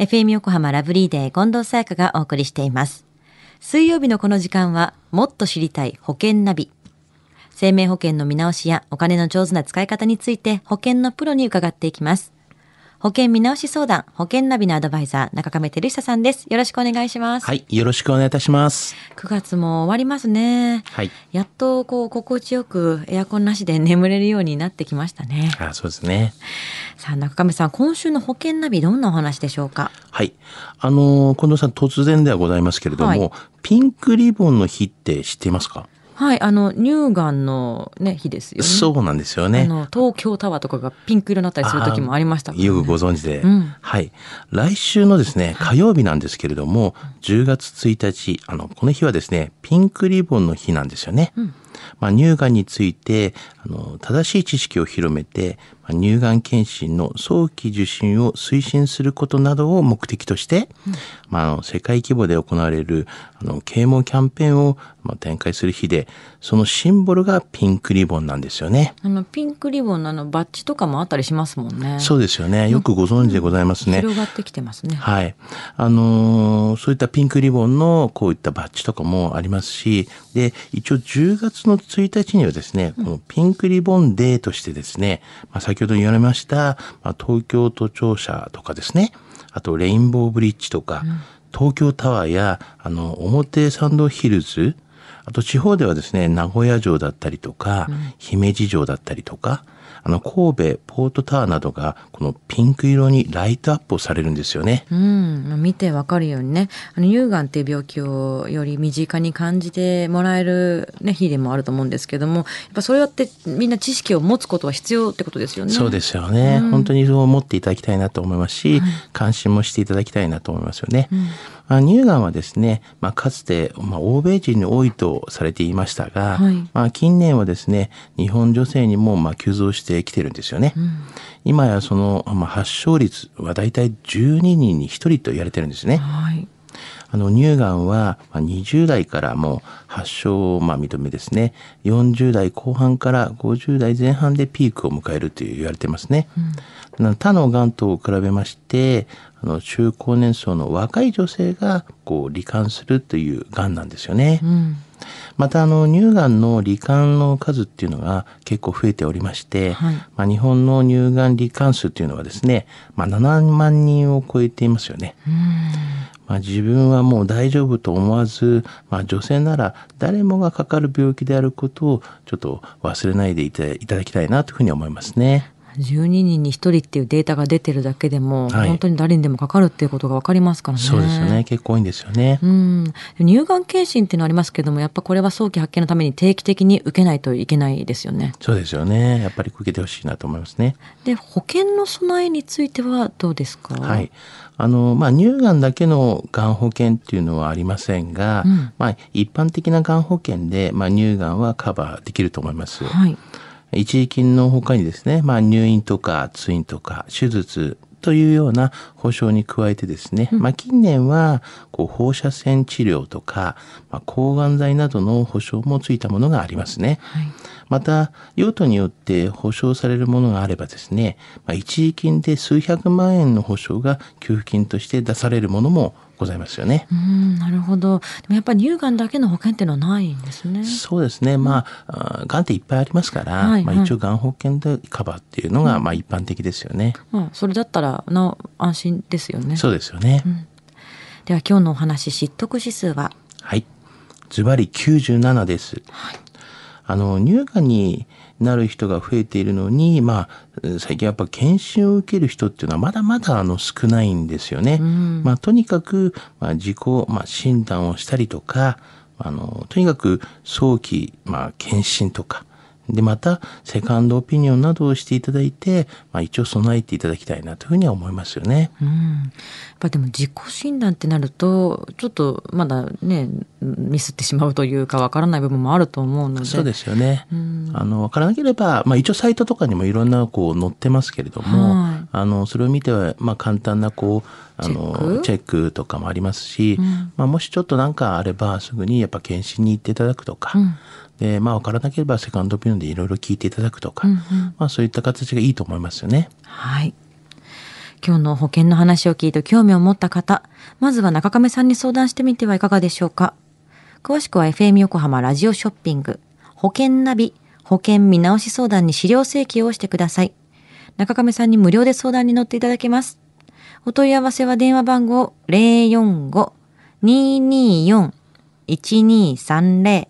FM 横浜ラブリーデー近藤沙耶香がお送りしています。水曜日のこの時間は、もっと知りたい保険ナビ。生命保険の見直しやお金の上手な使い方について保険のプロに伺っていきます。保険見直し相談、保険ナビのアドバイザー、中亀照久さんです。よろしくお願いします。はい、よろしくお願いいたします。9月も終わりますね。はい。やっとこう心地よくエアコンなしで 眠れるようになってきましたね。あそうですね。さあ中亀さん、今週の保険ナビどんなお話でしょうか？はい。あのー近藤さん突然ではございますけれども、はいピンクリボンの日って知っていますか、はい、あの乳がんのね日ですよね。そうなんですよあね。の東京タワーとかがピンク色になったりする時もありましたね、よくご存知で、うんはい。来週のですね、火曜日なんですけれども、10月1日、あの、この日はですね、ピンクリボンの日なんですよね。まあ、乳がんについて、あの、正しい知識を広めて、まあ、乳がん検診の早期受診を推進することなどを目的として、まあ、あの、世界規模で行われる、あの、啓蒙キャンペーンを、まあ、展開する日で、そのシンボルがピンクリボンなんですよね。あのピンクリボンのあのバッジとかもあったりしますもんね。そうですよね。よくご存知でございますね。広がってきてますね。はい。あのーそういったピンクリボンのこういったバッジとかもありますし、で、一応10月の1日にはですね、このピンクリボンデーとしてですね、まあ、先ほど言われました、まあ、東京都庁舎とかですね、あとレインボーブリッジとか、東京タワーや、あの、表参道ヒルズ、あと地方ではですね、名古屋城だったりとか、姫路城だったりとか、あの、神戸ポートタワーなどが、このピンク色にライトアップをされるんですよね。うん、まあ見てわかるようにね、あの乳がんっていう病気をより身近に感じてもらえるね日でもあると思うんですけども、やっぱそうやってみんな知識を持つことは必要ってことですよね。そうですよね、本当にそう思っていただきたいなと思いますし、関心もしていただきたいなと思いますよね。まあ、乳がんはですね、まあ、かつて、まあ、欧米人に多いとされていましたが、はいまあ、近年はですね、日本女性にもまあ急増してきてるんですよね。今やその、まあ、発症率はだいたい12人に1人と言われてるんですね。はい。あの乳がんはまあ20代からもう発症をまあ認めですね40代後半から50代前半でピークを迎えるという言われてますね。な他のがんと比べましてあの中高年層の若い女性がこう罹患するというがんなんですよね。うん。またあの乳がんの罹患の数っていうのが結構増えておりまして、はいまあ、日本の乳がん罹患数っていうのはですね、まあ、7万人を超えていますよね。まあ、自分はもう大丈夫と思わず、まあ、女性なら誰もがかかる病気であることをちょっと忘れないでいたいただきたいなというふうに思いますね。12人に1人っていうデータが出てるだけでも、はい本当に誰にでもかかるっていうことが分かりますからね。そうですよね。結構多いんですよね。うん、乳がん検診っていうのありますけどもやっぱこれは早期発見のために定期的に受けないといけないですよね。そうですよね。やっぱり受けてほしいなと思いますね。で保険の備えについてはどうですか？はい。あの、まあ、乳がんだけのがん保険っていうのはありませんが、うんまあ、一般的ながん保険で、まあ、乳がんはカバーできると思います。はい一時金の他にですね、まあ、入院とか通院とか手術というような保障に加えてですね、まあ、近年はこう放射線治療とか、まあ、抗がん剤などの保障もついたものがありますね。はいまた用途によって保証されるものがあればですね、まあ、一時金で数百万円の保証が給付金として出されるものもございますよね。うんなるほどでもやっぱり乳がんだけの保険っていうのはないんですね。そうですね。まあ、あがんっていっぱいありますから、まあ、はいはい一応がん保険でカバーっていうのが、まあ一般的ですよね。まあ、それだったらなお安心ですよね。そうですよね。では今日のお話知得指数は？はい。ズバリ97です。あの、乳がんになる人が増えているのに、まあ、最近やっぱ検診を受ける人っていうのはまだまだあの少ないんですよね。まあ、とにかく、まあ、自己、まあ、診断をしたりとか、あの、とにかく早期、まあ、検診とか、で、また、セカンドオピニオンなどをしていただいて、まあ、一応備えていただきたいなというふうには思いますよね。うん、やっぱりでも自己診断ってなるとちょっとまだねミスってしまうというかわからない部分もあると思うので。そうですよね。ん。あの、わからなければ、まあ一応サイトとかにもいろんなこう載ってますけれども、はい。あの、それを見ては、まあ簡単なこう、あの、チェック？チェックとかもありますし、ん。まあもしちょっとなんかあればすぐにやっぱ検診に行っていただくとか、うんで、まあわからなければセカンドオピニオンでいろいろ聞いていただくとか、うんうんまあそういった形がいいと思いますよね。はい今日の保険の話を聞いて興味を持った方、まずは中亀さんに相談してみてはいかがでしょうか。詳しくは FM 横浜ラジオショッピング、保険ナビ、保険見直し相談に資料請求をしてください。中亀さんに無料で相談に乗っていただけます。お問い合わせは電話番号045-224-1230